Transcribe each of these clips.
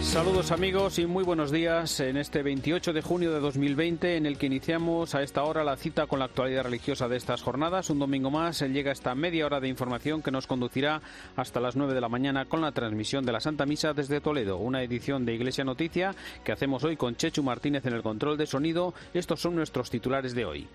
Saludos amigos y muy buenos días en este 28 de junio de 2020 en el que iniciamos a esta hora la cita con la actualidad religiosa de estas jornadas. Un domingo más llega esta media hora de información que nos conducirá hasta las 9 de la mañana con la transmisión de la Santa Misa desde Toledo, una edición de Iglesia Noticia que hacemos hoy con Chechu Martínez en el control de sonido. Estos son nuestros titulares de hoy.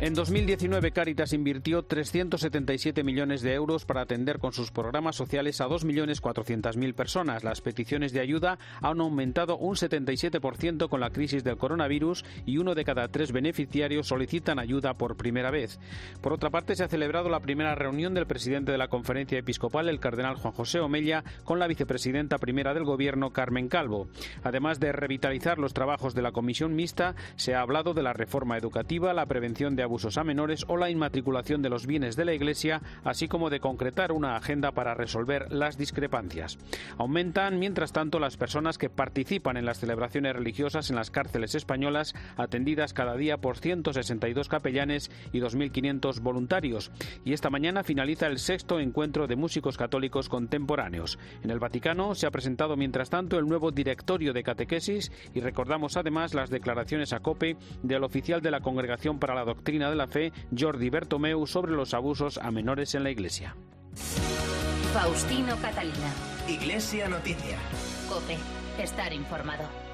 En 2019, Caritas invirtió 377 millones de euros para atender con sus programas sociales a 2.400.000 personas. Las peticiones de ayuda han aumentado un 77% con la crisis del coronavirus y uno de cada tres beneficiarios solicitan ayuda por primera vez. Por otra parte, se ha celebrado la primera reunión del presidente de la Conferencia Episcopal, el cardenal Juan José Omella, con la vicepresidenta primera del Gobierno, Carmen Calvo. Además de revitalizar los trabajos de la comisión mixta, se ha hablado de la reforma educativa, la prevención de abusos a menores o la inmatriculación de los bienes de la Iglesia, así como de concretar una agenda para resolver las discrepancias. Aumentan, mientras tanto, las personas que participan en las celebraciones religiosas en las cárceles españolas, atendidas cada día por 162 capellanes y 2.500 voluntarios. Y esta mañana finaliza el sexto encuentro de músicos católicos contemporáneos. En el Vaticano se ha presentado, mientras tanto, el nuevo directorio de catequesis y recordamos además las declaraciones a COPE del oficial de la Congregación para la Doctrina de la Fe, Jordi Bertomeu, sobre los abusos a menores en la Iglesia. Faustino Catalina. Iglesia Noticia. Cope. Estar informado.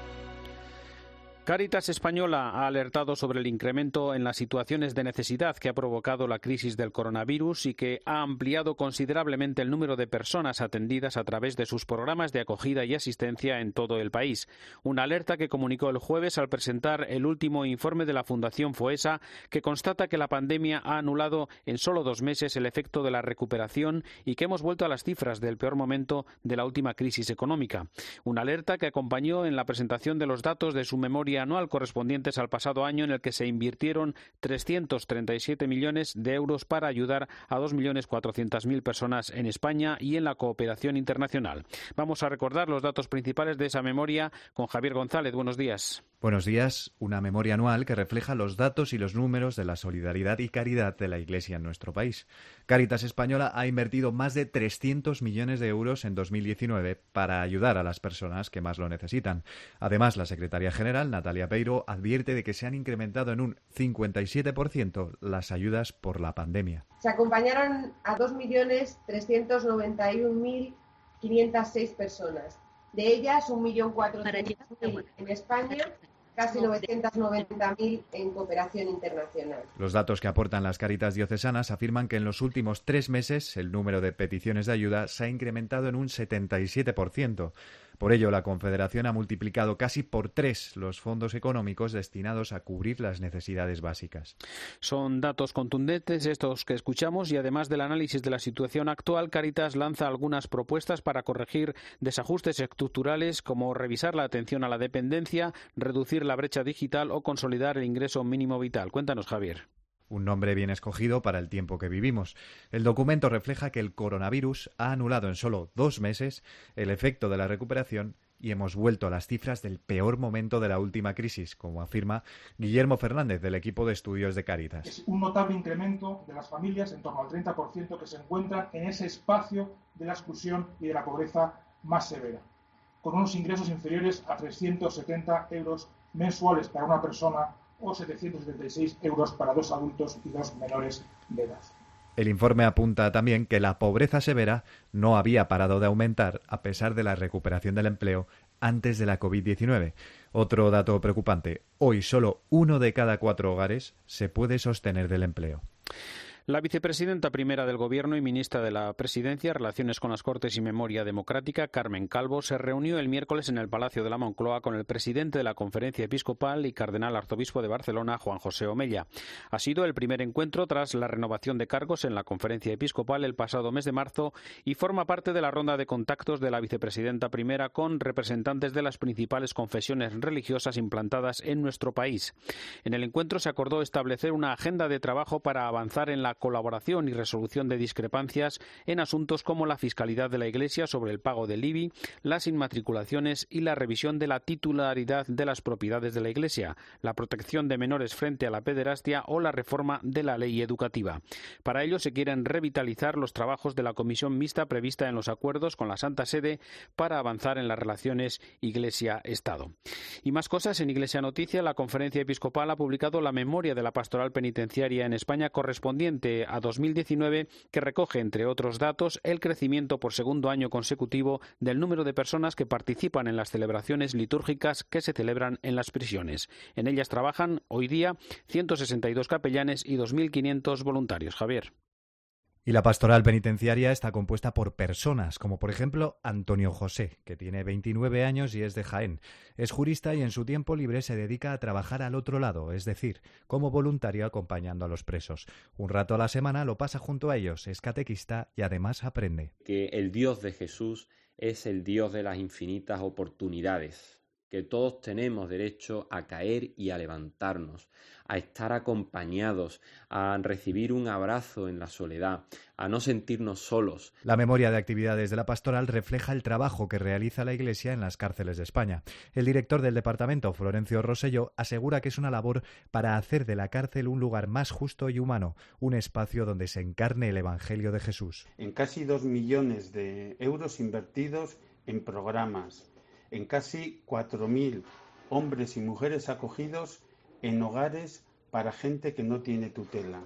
Caritas Española ha alertado sobre el incremento en las situaciones de necesidad que ha provocado la crisis del coronavirus y que ha ampliado considerablemente el número de personas atendidas a través de sus programas de acogida y asistencia en todo el país. Una alerta que comunicó el jueves al presentar el último informe de la Fundación FOESA que constata que la pandemia ha anulado en solo dos meses el efecto de la recuperación y que hemos vuelto a las cifras del peor momento de la última crisis económica. Una alerta que acompañó en la presentación de los datos de su memoria anual correspondientes al pasado año en el que se invirtieron 337 millones de euros para ayudar a 2.400.000 personas en España y en la cooperación internacional. Vamos a recordar los datos principales de esa memoria con Javier González. Buenos días. Buenos días. Una memoria anual que refleja los datos y los números de la solidaridad y caridad de la Iglesia en nuestro país. Caritas Española ha invertido más de 300 millones de euros en 2019 para ayudar a las personas que más lo necesitan. Además, la secretaria general, Natalia Peiro, advierte de que se han incrementado en un 57% las ayudas por la pandemia. Se acompañaron a 2.391.506 personas. De ellas, 1.400.000 en España casi 990.000 en cooperación internacional. Los datos que aportan las Caritas diocesanas afirman que en los últimos tres meses el número de peticiones de ayuda se ha incrementado en un 77%. Por ello, la Confederación ha multiplicado casi por tres los fondos económicos destinados a cubrir las necesidades básicas. Son datos contundentes estos que escuchamos y además del análisis de la situación actual, Caritas lanza algunas propuestas para corregir desajustes estructurales como revisar la atención a la dependencia, reducir la brecha digital o consolidar el ingreso mínimo vital. Cuéntanos, Javier. Un nombre bien escogido para el tiempo que vivimos. El documento refleja que el coronavirus ha anulado en solo dos meses el efecto de la recuperación y hemos vuelto a las cifras del peor momento de la última crisis, como afirma Guillermo Fernández del equipo de estudios de Caritas. Es un notable incremento de las familias, en torno al 30%, que se encuentran en ese espacio de la exclusión y de la pobreza más severa, con unos ingresos inferiores a 370 euros mensuales para una persona o 776 euros para dos adultos y dos menores de edad. El informe apunta también que la pobreza severa no había parado de aumentar a pesar de la recuperación del empleo antes de la COVID-19. Otro dato preocupante, hoy solo uno de cada cuatro hogares se puede sostener del empleo. La vicepresidenta primera del Gobierno y ministra de la Presidencia, Relaciones con las Cortes y Memoria Democrática, Carmen Calvo, se reunió el miércoles en el Palacio de la Moncloa con el presidente de la Conferencia Episcopal y cardenal arzobispo de Barcelona, Juan José Omella. Ha sido el primer encuentro tras la renovación de cargos en la Conferencia Episcopal el pasado mes de marzo y forma parte de la ronda de contactos de la vicepresidenta primera con representantes de las principales confesiones religiosas implantadas en nuestro país. En el encuentro se acordó establecer una agenda de trabajo para avanzar en la la colaboración y resolución de discrepancias en asuntos como la fiscalidad de la Iglesia sobre el pago del IBI, las inmatriculaciones y la revisión de la titularidad de las propiedades de la Iglesia, la protección de menores frente a la pederastia o la reforma de la ley educativa. Para ello se quieren revitalizar los trabajos de la comisión mixta prevista en los acuerdos con la Santa Sede para avanzar en las relaciones Iglesia-Estado. Y más cosas en Iglesia Noticia, la conferencia episcopal ha publicado la memoria de la pastoral penitenciaria en España correspondiente a 2019 que recoge, entre otros datos, el crecimiento por segundo año consecutivo del número de personas que participan en las celebraciones litúrgicas que se celebran en las prisiones. En ellas trabajan hoy día 162 capellanes y 2.500 voluntarios. Javier. Y la pastoral penitenciaria está compuesta por personas, como por ejemplo Antonio José, que tiene 29 años y es de Jaén. Es jurista y en su tiempo libre se dedica a trabajar al otro lado, es decir, como voluntario acompañando a los presos. Un rato a la semana lo pasa junto a ellos, es catequista y además aprende. Que el Dios de Jesús es el Dios de las infinitas oportunidades que todos tenemos derecho a caer y a levantarnos, a estar acompañados, a recibir un abrazo en la soledad, a no sentirnos solos. La memoria de actividades de la pastoral refleja el trabajo que realiza la Iglesia en las cárceles de España. El director del departamento, Florencio Rosello, asegura que es una labor para hacer de la cárcel un lugar más justo y humano, un espacio donde se encarne el Evangelio de Jesús. En casi dos millones de euros invertidos en programas, en casi 4.000 hombres y mujeres acogidos en hogares para gente que no tiene tutela.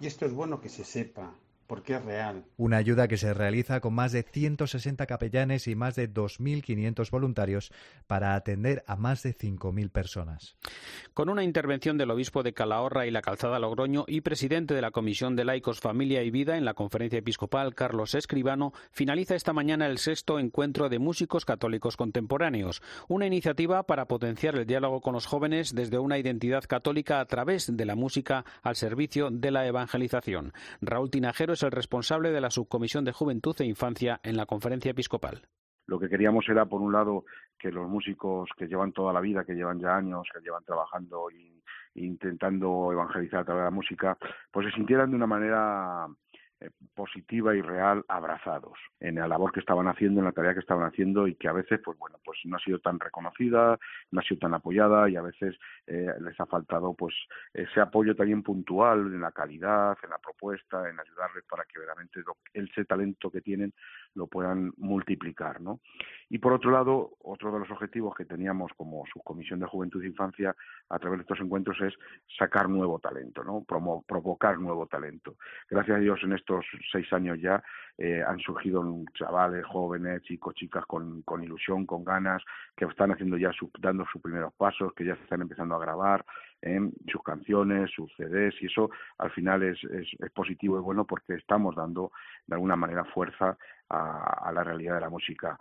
Y esto es bueno que se sepa, porque es real. Una ayuda que se realiza con más de 160 capellanes y más de 2.500 voluntarios para atender a más de 5.000 personas. Con una intervención del obispo de Calahorra y la Calzada Logroño y presidente de la Comisión de Laicos, Familia y Vida en la Conferencia Episcopal, Carlos Escribano, finaliza esta mañana el sexto encuentro de músicos católicos contemporáneos, una iniciativa para potenciar el diálogo con los jóvenes desde una identidad católica a través de la música al servicio de la evangelización. Raúl Tinajero es el responsable de la Subcomisión de Juventud e Infancia en la Conferencia Episcopal. Lo que queríamos era, por un lado, que los músicos que llevan toda la vida, que llevan ya años, que llevan trabajando e intentando evangelizar a través de la música, pues se sintieran de una manera positiva y real abrazados en la labor que estaban haciendo, en la tarea que estaban haciendo y que a veces, pues bueno, pues no ha sido tan reconocida, no ha sido tan apoyada y a veces eh, les ha faltado pues ese apoyo también puntual en la calidad, en la propuesta, en ayudarles para que realmente ese talento que tienen lo puedan multiplicar, ¿no? Y por otro lado, otro de los objetivos que teníamos como subcomisión de Juventud e Infancia a través de estos encuentros es sacar nuevo talento, ¿no? provocar nuevo talento. Gracias a Dios en estos seis años ya eh, han surgido chavales, jóvenes, chicos, chicas con, ilusión, con ganas, que están haciendo ya dando sus primeros pasos, que ya están empezando a grabar en sus canciones, sus CDs, y eso al final es, es, es positivo y bueno porque estamos dando de alguna manera fuerza a la realidad de la música.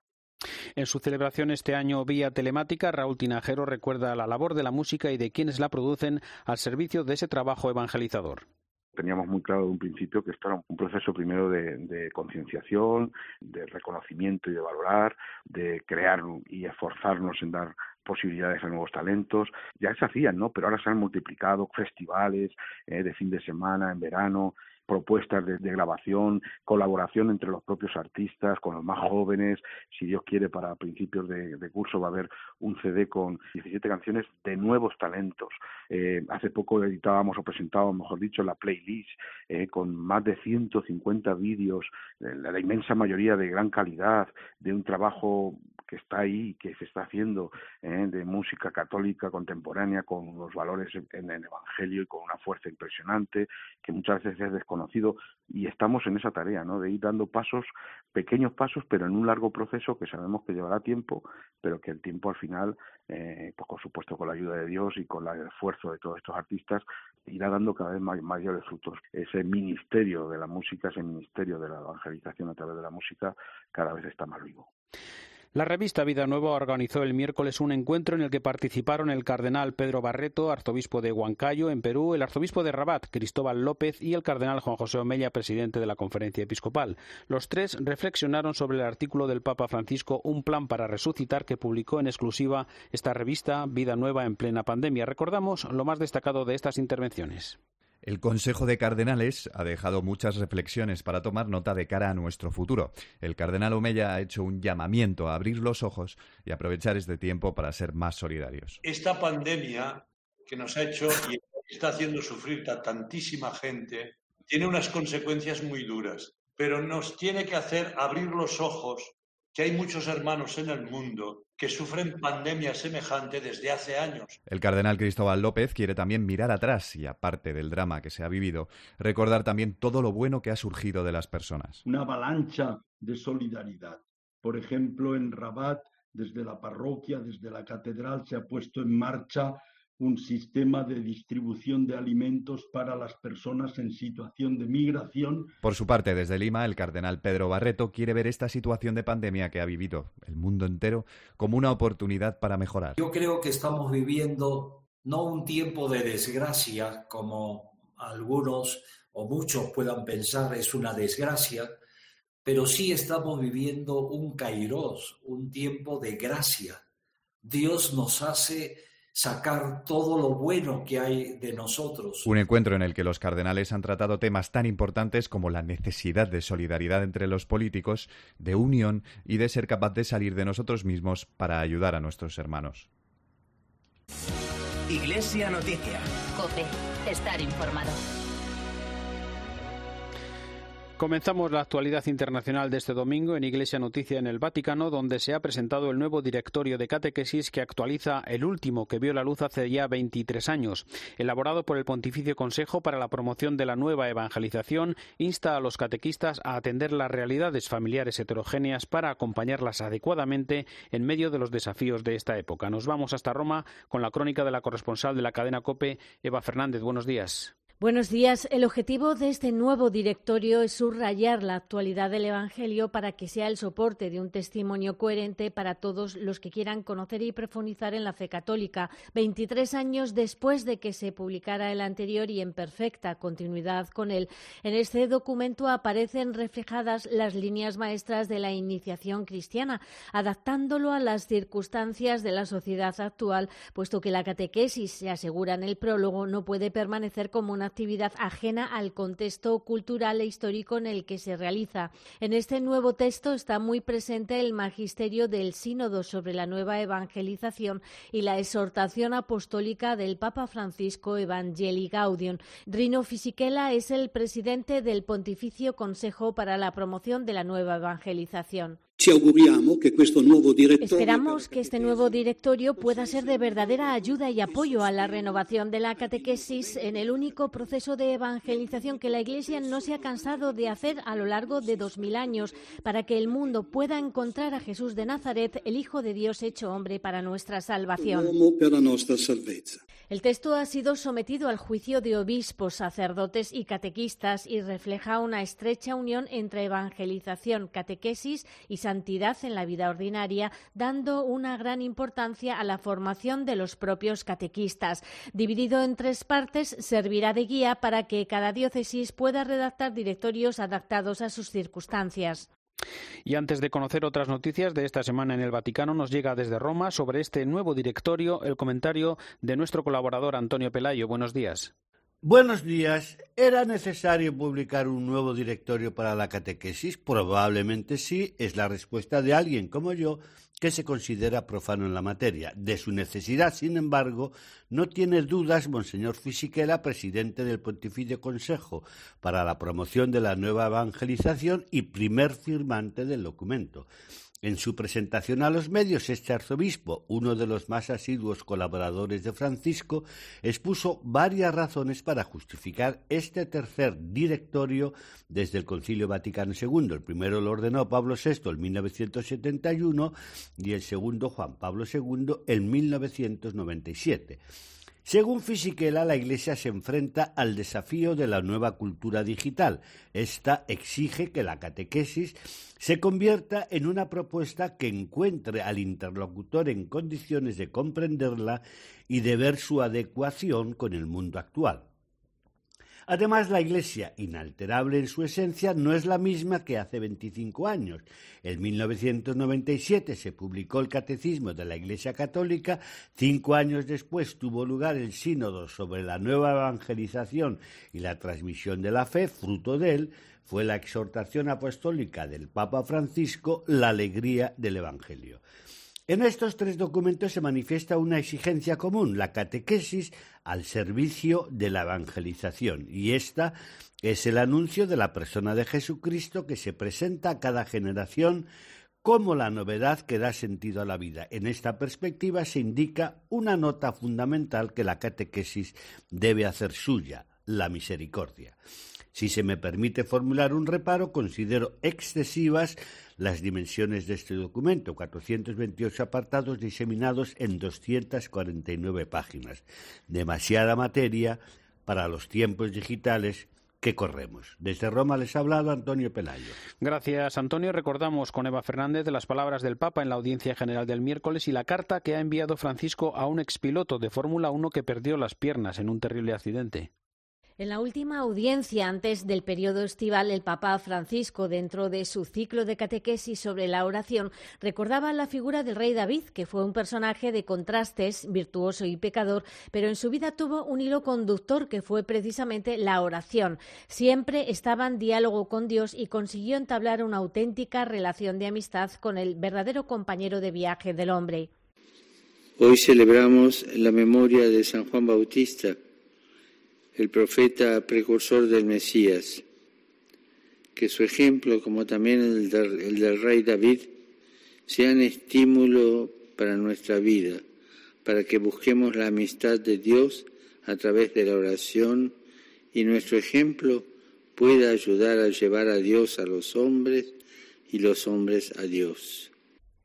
En su celebración este año vía telemática, Raúl Tinajero recuerda la labor de la música y de quienes la producen al servicio de ese trabajo evangelizador teníamos muy claro de un principio que esto era un proceso primero de, de concienciación, de reconocimiento y de valorar, de crear y esforzarnos en dar posibilidades a nuevos talentos. Ya se hacían, ¿no? Pero ahora se han multiplicado festivales eh, de fin de semana, en verano, propuestas de, grabación, colaboración entre los propios artistas, con los más jóvenes. Si Dios quiere, para principios de, curso va a haber un CD con 17 canciones de nuevos talentos. Eh, hace poco editábamos o presentábamos, mejor dicho, la playlist eh, con más de 150 vídeos, eh, la inmensa mayoría de gran calidad, de un trabajo que está ahí, que se está haciendo ¿eh? de música católica contemporánea con los valores en el Evangelio y con una fuerza impresionante que muchas veces es desconocido y estamos en esa tarea, ¿no? De ir dando pasos, pequeños pasos, pero en un largo proceso que sabemos que llevará tiempo, pero que el tiempo al final, eh, pues por supuesto con la ayuda de Dios y con el esfuerzo de todos estos artistas, irá dando cada vez mayores frutos. Ese ministerio de la música, ese ministerio de la evangelización a través de la música, cada vez está más vivo. La revista Vida Nueva organizó el miércoles un encuentro en el que participaron el cardenal Pedro Barreto, arzobispo de Huancayo, en Perú, el arzobispo de Rabat, Cristóbal López, y el cardenal Juan José Omeya, presidente de la conferencia episcopal. Los tres reflexionaron sobre el artículo del Papa Francisco Un plan para resucitar que publicó en exclusiva esta revista Vida Nueva en plena pandemia. Recordamos lo más destacado de estas intervenciones. El Consejo de Cardenales ha dejado muchas reflexiones para tomar nota de cara a nuestro futuro. El cardenal Omeya ha hecho un llamamiento a abrir los ojos y aprovechar este tiempo para ser más solidarios. Esta pandemia que nos ha hecho y está haciendo sufrir a tantísima gente tiene unas consecuencias muy duras, pero nos tiene que hacer abrir los ojos que hay muchos hermanos en el mundo que sufren pandemia semejante desde hace años. El cardenal Cristóbal López quiere también mirar atrás y, aparte del drama que se ha vivido, recordar también todo lo bueno que ha surgido de las personas. Una avalancha de solidaridad. Por ejemplo, en Rabat, desde la parroquia, desde la catedral, se ha puesto en marcha un sistema de distribución de alimentos para las personas en situación de migración. Por su parte, desde Lima, el cardenal Pedro Barreto quiere ver esta situación de pandemia que ha vivido el mundo entero como una oportunidad para mejorar. Yo creo que estamos viviendo no un tiempo de desgracia como algunos o muchos puedan pensar es una desgracia, pero sí estamos viviendo un kairos, un tiempo de gracia. Dios nos hace sacar todo lo bueno que hay de nosotros. Un encuentro en el que los cardenales han tratado temas tan importantes como la necesidad de solidaridad entre los políticos, de unión y de ser capaz de salir de nosotros mismos para ayudar a nuestros hermanos. Iglesia Noticia. Cope, estar informado. Comenzamos la actualidad internacional de este domingo en Iglesia Noticia en el Vaticano, donde se ha presentado el nuevo directorio de catequesis que actualiza el último que vio la luz hace ya 23 años. Elaborado por el Pontificio Consejo para la Promoción de la Nueva Evangelización, insta a los catequistas a atender las realidades familiares heterogéneas para acompañarlas adecuadamente en medio de los desafíos de esta época. Nos vamos hasta Roma con la crónica de la corresponsal de la cadena COPE, Eva Fernández. Buenos días. Buenos días. El objetivo de este nuevo directorio es subrayar la actualidad del Evangelio para que sea el soporte de un testimonio coherente para todos los que quieran conocer y profundizar en la fe católica. Veintitrés años después de que se publicara el anterior y en perfecta continuidad con él, en este documento aparecen reflejadas las líneas maestras de la iniciación cristiana, adaptándolo a las circunstancias de la sociedad actual, puesto que la catequesis, se asegura en el prólogo, no puede permanecer como una actividad ajena al contexto cultural e histórico en el que se realiza. En este nuevo texto está muy presente el magisterio del Sínodo sobre la nueva evangelización y la exhortación apostólica del Papa Francisco Evangelii Gaudium. Rino Fisichella es el presidente del Pontificio Consejo para la Promoción de la Nueva Evangelización. Esperamos que este nuevo directorio pueda ser de verdadera ayuda y apoyo a la renovación de la catequesis en el único proceso de evangelización que la Iglesia no se ha cansado de hacer a lo largo de dos mil años, para que el mundo pueda encontrar a Jesús de Nazaret, el Hijo de Dios hecho hombre para nuestra salvación. El texto ha sido sometido al juicio de obispos, sacerdotes y catequistas y refleja una estrecha unión entre evangelización, catequesis y en la vida ordinaria, dando una gran importancia a la formación de los propios catequistas. Dividido en tres partes, servirá de guía para que cada diócesis pueda redactar directorios adaptados a sus circunstancias. Y antes de conocer otras noticias de esta semana en el Vaticano, nos llega desde Roma sobre este nuevo directorio el comentario de nuestro colaborador Antonio Pelayo. Buenos días. Buenos días. ¿Era necesario publicar un nuevo directorio para la catequesis? Probablemente sí, es la respuesta de alguien como yo que se considera profano en la materia. De su necesidad, sin embargo, no tiene dudas Monseñor Fisichella, presidente del Pontificio Consejo para la Promoción de la Nueva Evangelización y primer firmante del documento. En su presentación a los medios, este arzobispo, uno de los más asiduos colaboradores de Francisco, expuso varias razones para justificar este tercer directorio desde el Concilio Vaticano II. El primero lo ordenó Pablo VI en 1971 y el segundo Juan Pablo II en 1997. Según Fisichella, la Iglesia se enfrenta al desafío de la nueva cultura digital. Esta exige que la catequesis se convierta en una propuesta que encuentre al interlocutor en condiciones de comprenderla y de ver su adecuación con el mundo actual. Además, la Iglesia, inalterable en su esencia, no es la misma que hace 25 años. En 1997 se publicó el Catecismo de la Iglesia Católica. Cinco años después tuvo lugar el Sínodo sobre la nueva evangelización y la transmisión de la fe. Fruto de él fue la exhortación apostólica del Papa Francisco, la alegría del Evangelio. En estos tres documentos se manifiesta una exigencia común, la catequesis al servicio de la evangelización, y esta es el anuncio de la persona de Jesucristo que se presenta a cada generación como la novedad que da sentido a la vida. En esta perspectiva se indica una nota fundamental que la catequesis debe hacer suya, la misericordia. Si se me permite formular un reparo, considero excesivas las dimensiones de este documento, 428 apartados diseminados en 249 páginas. Demasiada materia para los tiempos digitales que corremos. Desde Roma les ha hablado Antonio Pelayo. Gracias, Antonio. Recordamos con Eva Fernández de las palabras del Papa en la audiencia general del miércoles y la carta que ha enviado Francisco a un expiloto de Fórmula 1 que perdió las piernas en un terrible accidente. En la última audiencia antes del periodo estival, el Papa Francisco, dentro de su ciclo de catequesis sobre la oración, recordaba la figura del rey David, que fue un personaje de contrastes, virtuoso y pecador, pero en su vida tuvo un hilo conductor que fue precisamente la oración. Siempre estaba en diálogo con Dios y consiguió entablar una auténtica relación de amistad con el verdadero compañero de viaje del hombre. Hoy celebramos la memoria de San Juan Bautista el profeta precursor del Mesías, que su ejemplo, como también el del, rey David, sean estímulo para nuestra vida, para que busquemos la amistad de Dios a través de la oración y nuestro ejemplo pueda ayudar a llevar a Dios a los hombres y los hombres a Dios.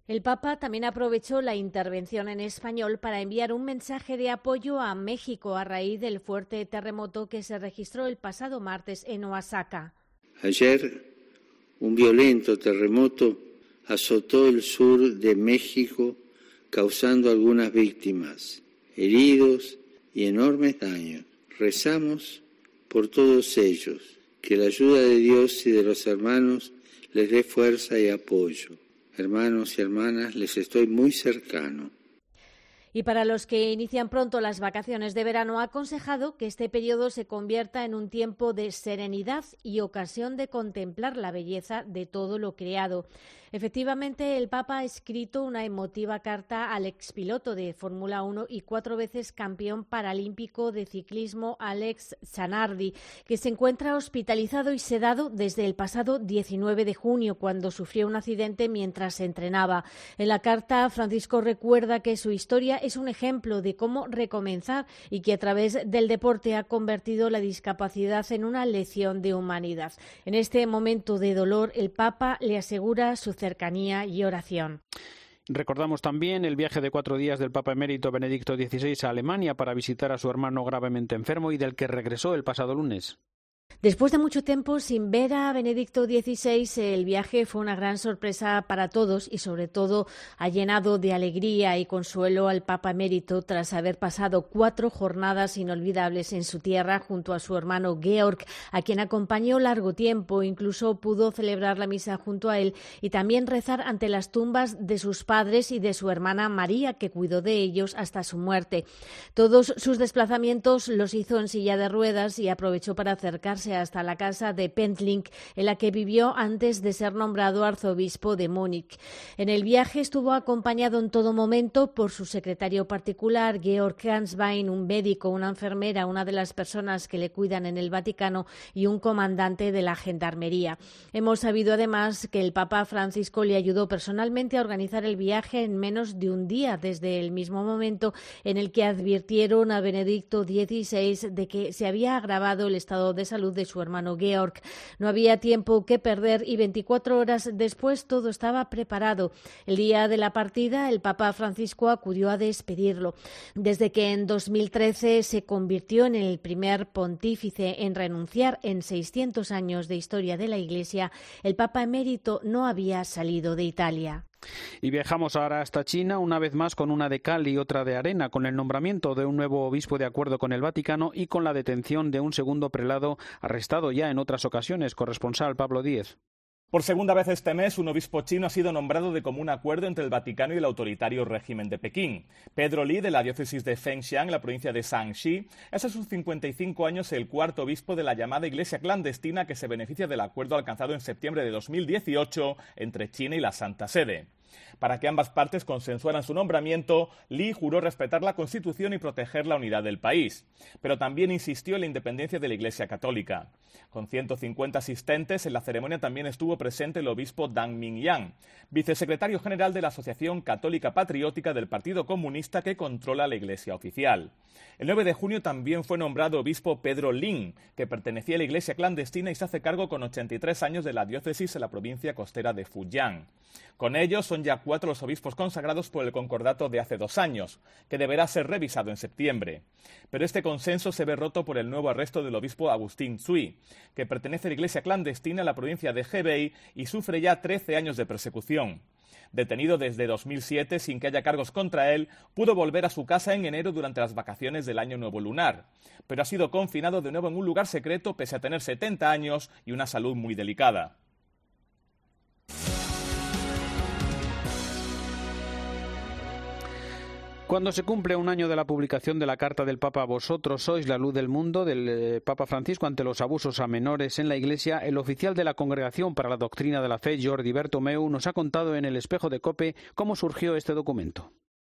El Papa también aprovechó la intervención en español para enviar un mensaje de apoyo a México a raíz del fuerte terremoto que se registró el pasado martes en Oaxaca. Ayer, un violento terremoto azotó el sur de México, causando algunas víctimas, heridos y enormes daños. Rezamos por todos ellos, que la ayuda de Dios y de los hermanos les dé fuerza y apoyo hermanos y hermanas, les estoy muy cercano. Y para los que inician pronto las vacaciones de verano, ha aconsejado que este periodo se convierta en un tiempo de serenidad y ocasión de contemplar la belleza de todo lo creado. Efectivamente, el Papa ha escrito una emotiva carta al expiloto de Fórmula 1 y cuatro veces campeón paralímpico de ciclismo Alex Zanardi, que se encuentra hospitalizado y sedado desde el pasado 19 de junio, cuando sufrió un accidente mientras entrenaba. En la carta, Francisco recuerda que su historia es un ejemplo de cómo recomenzar y que a través del deporte ha convertido la discapacidad en una lección de humanidad. En este momento de dolor, el Papa le asegura su cercanía y oración. Recordamos también el viaje de cuatro días del Papa emérito Benedicto XVI a Alemania para visitar a su hermano gravemente enfermo y del que regresó el pasado lunes. Después de mucho tiempo sin ver a Benedicto XVI, el viaje fue una gran sorpresa para todos y sobre todo ha llenado de alegría y consuelo al Papa emérito tras haber pasado cuatro jornadas inolvidables en su tierra junto a su hermano Georg, a quien acompañó largo tiempo, incluso pudo celebrar la misa junto a él y también rezar ante las tumbas de sus padres y de su hermana María, que cuidó de ellos hasta su muerte. Todos sus desplazamientos los hizo en silla de ruedas y aprovechó para acercarse hasta la casa de Pentlink, en la que vivió antes de ser nombrado arzobispo de Múnich. En el viaje estuvo acompañado en todo momento por su secretario particular, Georg Hanswein, un médico, una enfermera, una de las personas que le cuidan en el Vaticano y un comandante de la Gendarmería. Hemos sabido además que el Papa Francisco le ayudó personalmente a organizar el viaje en menos de un día, desde el mismo momento en el que advirtieron a Benedicto XVI de que se había agravado el estado de salud de su hermano Georg. No había tiempo que perder y 24 horas después todo estaba preparado. El día de la partida, el Papa Francisco acudió a despedirlo. Desde que en 2013 se convirtió en el primer pontífice en renunciar en 600 años de historia de la Iglesia, el Papa emérito no había salido de Italia. Y viajamos ahora hasta China, una vez más con una de cal y otra de arena, con el nombramiento de un nuevo obispo de acuerdo con el Vaticano y con la detención de un segundo prelado arrestado ya en otras ocasiones. Corresponsal Pablo Díez. Por segunda vez este mes, un obispo chino ha sido nombrado de común acuerdo entre el Vaticano y el autoritario régimen de Pekín. Pedro Li, de la diócesis de Fengxiang, la provincia de Shanxi, es a sus 55 años el cuarto obispo de la llamada Iglesia clandestina que se beneficia del acuerdo alcanzado en septiembre de 2018 entre China y la Santa Sede. Para que ambas partes consensuaran su nombramiento, Li juró respetar la Constitución y proteger la unidad del país, pero también insistió en la independencia de la Iglesia Católica. Con 150 asistentes, en la ceremonia también estuvo presente el obispo Dang Mingyang, vicesecretario general de la Asociación Católica Patriótica del Partido Comunista que controla la Iglesia oficial. El 9 de junio también fue nombrado obispo Pedro Lin, que pertenecía a la Iglesia clandestina y se hace cargo con 83 años de la diócesis en la provincia costera de Fujian. Con ellos son ya cuatro los obispos consagrados por el concordato de hace dos años, que deberá ser revisado en septiembre. Pero este consenso se ve roto por el nuevo arresto del obispo Agustín Tsui, que pertenece a la iglesia clandestina en la provincia de Hebei y sufre ya 13 años de persecución. Detenido desde 2007 sin que haya cargos contra él, pudo volver a su casa en enero durante las vacaciones del Año Nuevo Lunar, pero ha sido confinado de nuevo en un lugar secreto pese a tener 70 años y una salud muy delicada. Cuando se cumple un año de la publicación de la Carta del Papa Vosotros sois la luz del mundo del eh, Papa Francisco ante los abusos a menores en la Iglesia, el oficial de la Congregación para la Doctrina de la Fe, Jordi Bertomeu, nos ha contado en el espejo de Cope cómo surgió este documento.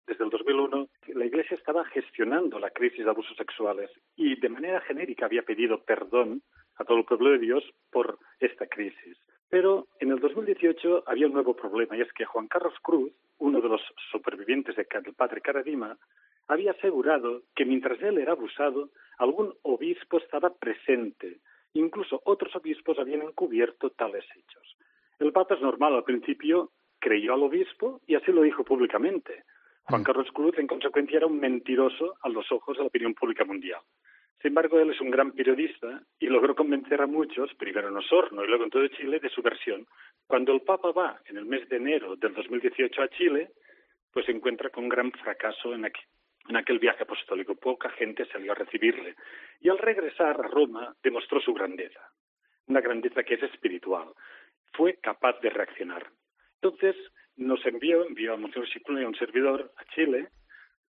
Desde el 2001, la Iglesia estaba gestionando la crisis de abusos sexuales y de manera genérica había pedido perdón a todo el pueblo de Dios por esta crisis. Pero en el 2018 había un nuevo problema y es que Juan Carlos Cruz, uno de los supervivientes del padre Caradima, había asegurado que mientras él era abusado, algún obispo estaba presente. Incluso otros obispos habían encubierto tales hechos. El Papa es normal, al principio creyó al obispo y así lo dijo públicamente. Juan mm. Carlos Cruz, en consecuencia, era un mentiroso a los ojos de la opinión pública mundial. Sin embargo, él es un gran periodista y logró convencer a muchos, primero en Osorno y luego en todo Chile, de su versión. Cuando el Papa va en el mes de enero del 2018 a Chile, pues se encuentra con un gran fracaso en, aquel viaje apostólico. Poca gente salió a recibirle. Y al regresar a Roma demostró su grandeza, una grandeza que es espiritual. Fue capaz de reaccionar. Entonces nos envió, envió a Monseñor Cicluna y a un servidor a Chile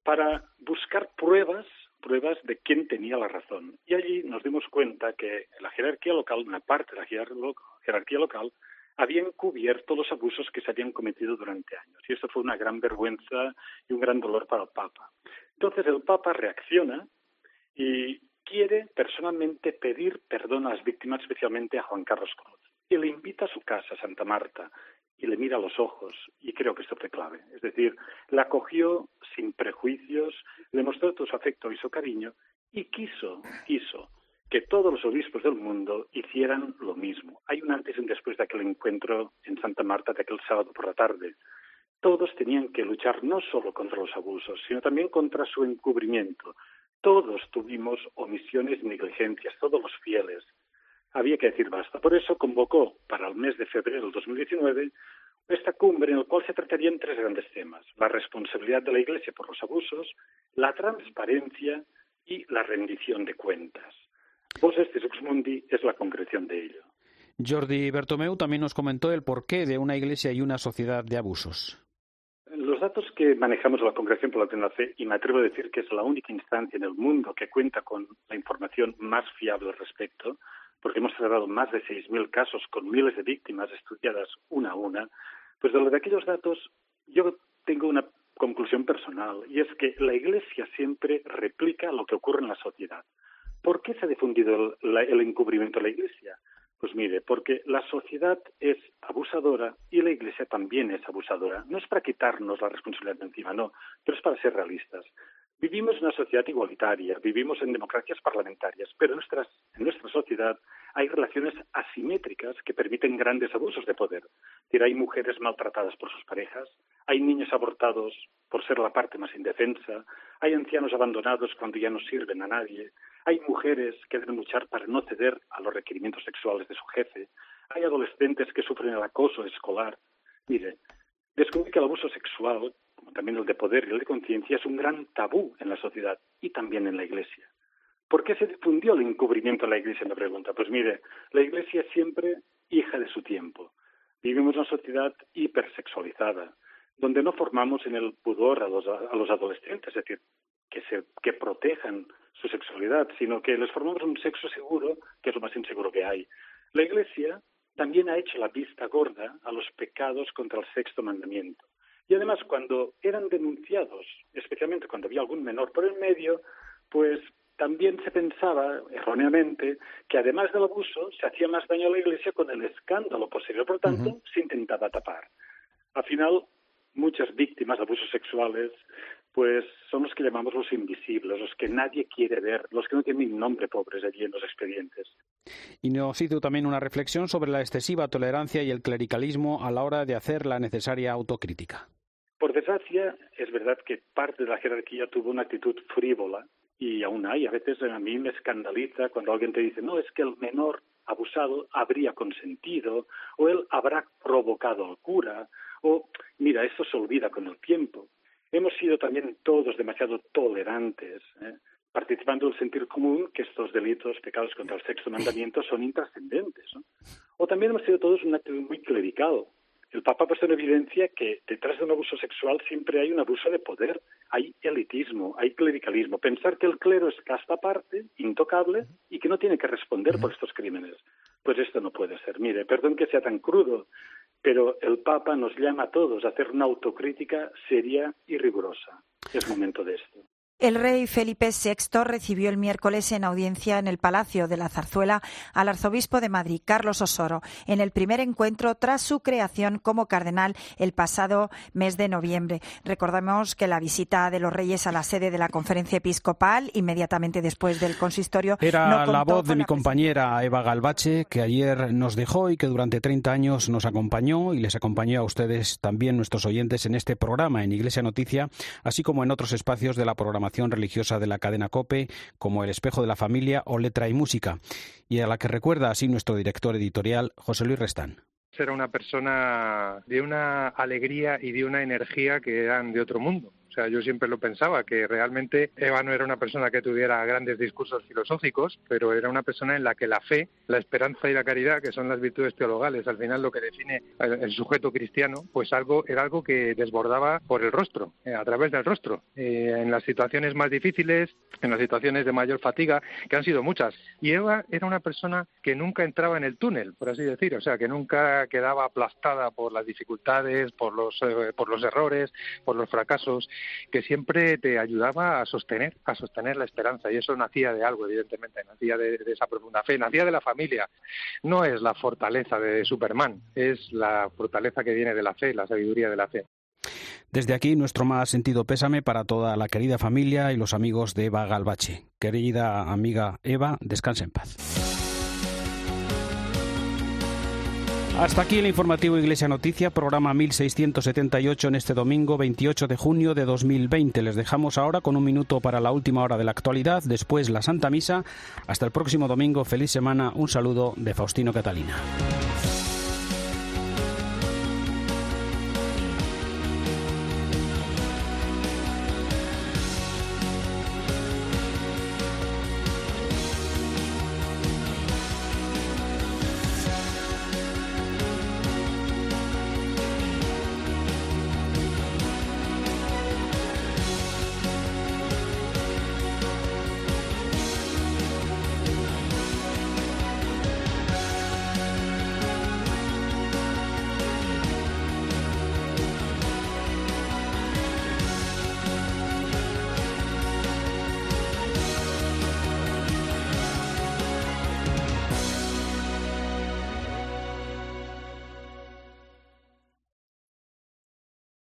para buscar pruebas pruebas de quién tenía la razón. Y allí nos dimos cuenta que la jerarquía local, una parte de la jerarquía local, había encubierto los abusos que se habían cometido durante años. Y eso fue una gran vergüenza y un gran dolor para el Papa. Entonces el Papa reacciona y quiere personalmente pedir perdón a las víctimas, especialmente a Juan Carlos Cruz. Y le invita a su casa, Santa Marta, y le mira a los ojos, y creo que esto fue clave. Es decir, la acogió sin prejuicios, le mostró todo su afecto y su cariño, y quiso, quiso que todos los obispos del mundo hicieran lo mismo. Hay un antes y un después de aquel encuentro en Santa Marta de aquel sábado por la tarde. Todos tenían que luchar no solo contra los abusos, sino también contra su encubrimiento. Todos tuvimos omisiones y negligencias, todos los fieles había que decir basta. Por eso convocó para el mes de febrero del 2019 esta cumbre en la cual se tratarían tres grandes temas. La responsabilidad de la Iglesia por los abusos, la transparencia y la rendición de cuentas. Vos este Mundi es la concreción de ello. Jordi Bertomeu también nos comentó el porqué de una Iglesia y una sociedad de abusos. Los datos que manejamos en la Congregación por la Doctrina Fe, y me atrevo a decir que es la única instancia en el mundo que cuenta con la información más fiable al respecto, porque hemos tratado más de 6.000 casos con miles de víctimas estudiadas una a una, pues de lo de aquellos datos yo tengo una conclusión personal y es que la Iglesia siempre replica lo que ocurre en la sociedad. ¿Por qué se ha difundido el, el encubrimiento de la Iglesia? Pues mire, porque la sociedad es abusadora y la Iglesia también es abusadora. No es para quitarnos la responsabilidad de encima, no, pero es para ser realistas. Vivimos en una sociedad igualitaria, vivimos en democracias parlamentarias, pero en, en nuestra sociedad hay relaciones asimétricas que permiten grandes abusos de poder. hay mujeres maltratadas por sus parejas, hay niños abortados por ser la parte más indefensa, hay ancianos abandonados cuando ya no sirven a nadie, hay mujeres que deben luchar para no ceder a los requerimientos sexuales de su jefe, hay adolescentes que sufren el acoso escolar. Mire, descubrí que el abuso sexual, también el de poder y el de conciencia, es un gran tabú en la sociedad y también en la Iglesia. ¿Por qué se difundió el encubrimiento en la Iglesia? Me pregunta. Pues mire, la Iglesia es siempre hija de su tiempo. Vivimos una sociedad hipersexualizada, donde no formamos en el pudor a los, a los adolescentes, es decir, que, que protejan su sexualidad, sino que les formamos un sexo seguro, que es lo más inseguro que hay. La Iglesia también ha hecho la vista gorda a los pecados contra el sexto mandamiento. Y además, cuando eran denunciados, especialmente cuando había algún menor por el medio, pues también se pensaba, erróneamente, que además del abuso se hacía más daño a la Iglesia con el escándalo posterior. Por tanto, se intentaba tapar. Al final, muchas víctimas de abusos sexuales pues son los que llamamos los invisibles, los que nadie quiere ver, los que no tienen nombre pobres allí en los expedientes. Y nos hizo también una reflexión sobre la excesiva tolerancia y el clericalismo a la hora de hacer la necesaria autocrítica. Por desgracia, es verdad que parte de la jerarquía tuvo una actitud frívola y aún hay. A veces a mí me escandaliza cuando alguien te dice, no, es que el menor abusado habría consentido o él habrá provocado al cura o, mira, esto se olvida con el tiempo. Hemos sido también todos demasiado tolerantes, ¿eh? participando del sentir común que estos delitos, pecados contra el sexto mandamiento son intrascendentes. O también hemos sido todos una actitud muy clerical. El Papa ha puesto en evidencia que detrás de un abuso sexual siempre hay un abuso de poder, hay elitismo, hay clericalismo. Pensar que el clero es casta aparte, intocable, y que no tiene que responder por estos crímenes. Pues esto no puede ser. Mire, perdón que sea tan crudo, pero el Papa nos llama a todos a hacer una autocrítica seria y rigurosa. Es momento de esto. El rey Felipe VI recibió el miércoles en audiencia en el Palacio de la Zarzuela al arzobispo de Madrid, Carlos Osoro, en el primer encuentro tras su creación como cardenal el pasado mes de noviembre. Recordemos que la visita de los reyes a la sede de la conferencia episcopal, inmediatamente después del consistorio, era la voz de mi compañera Eva Galbache, que ayer nos dejó y que durante 30 años nos acompañó y les acompañó a ustedes también, nuestros oyentes, en este programa, en Iglesia Noticia, así como en otros espacios de la programación religiosa de la cadena COPE, como El espejo de la familia o Letra y Música, y a la que recuerda así nuestro director editorial, José Luis Restán. Era una persona de una alegría y de una energía que eran de otro mundo. O sea, yo siempre lo pensaba, que realmente Eva no era una persona que tuviera grandes discursos filosóficos, pero era una persona en la que la fe, la esperanza y la caridad, que son las virtudes teologales, al final lo que define el sujeto cristiano, pues algo era algo que desbordaba por el rostro, eh, a través del rostro, eh, en las situaciones más difíciles, en las situaciones de mayor fatiga, que han sido muchas. Y Eva era una persona que nunca entraba en el túnel, por así decir, o sea, que nunca quedaba aplastada por las dificultades, por los, eh, por los errores, por los fracasos, que siempre te ayudaba a sostener, a sostener la esperanza. Y eso nacía de algo, evidentemente, nacía de, de esa profunda fe, nacía de la familia. No es la fortaleza de Superman, es la fortaleza que viene de la fe, la sabiduría de la fe. Desde aquí nuestro más sentido pésame para toda la querida familia y los amigos de Eva Galbache. Querida amiga Eva, descanse en paz. Hasta aquí el informativo Iglesia Noticia, programa 1678 en este domingo 28 de junio de 2020. Les dejamos ahora con un minuto para la última hora de la actualidad, después la Santa Misa. Hasta el próximo domingo, feliz semana, un saludo de Faustino Catalina.